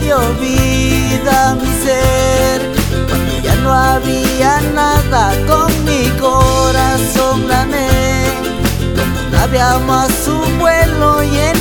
dio vida a mi ser. Cuando ya no había nada con mi corazón gané. Como nave a su vuelo y en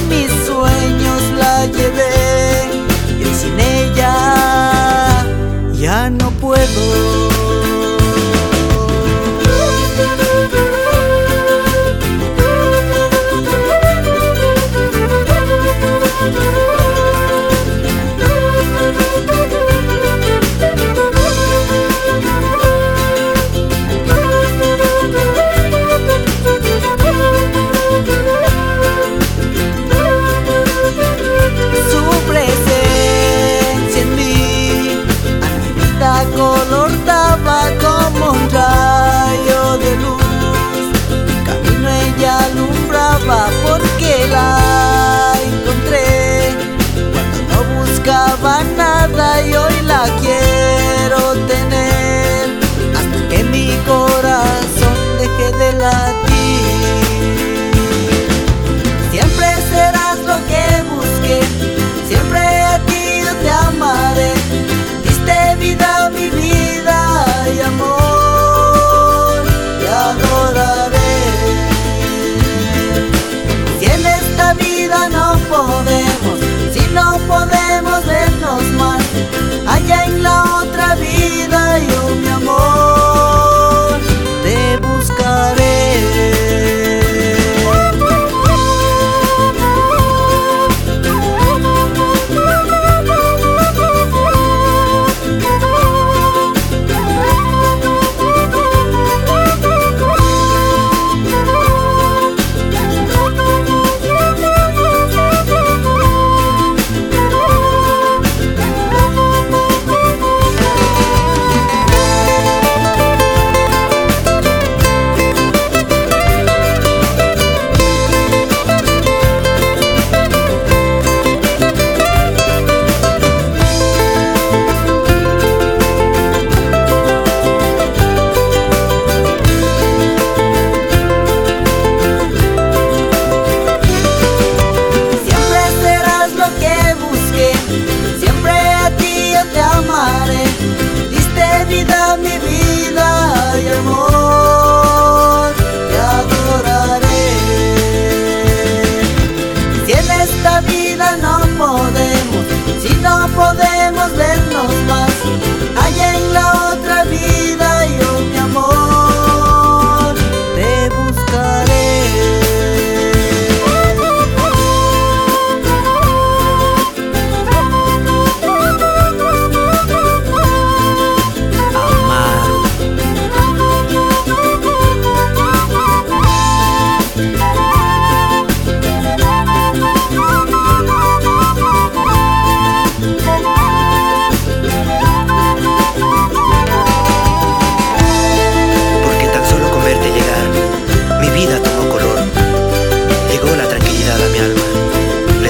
podemos vernos más,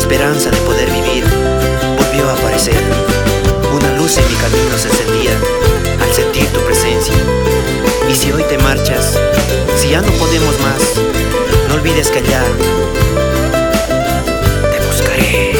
esperanza de poder vivir volvió a aparecer. Una luz en mi camino se encendía al sentir tu presencia. Y si hoy te marchas, si ya no podemos más, no olvides que allá te buscaré.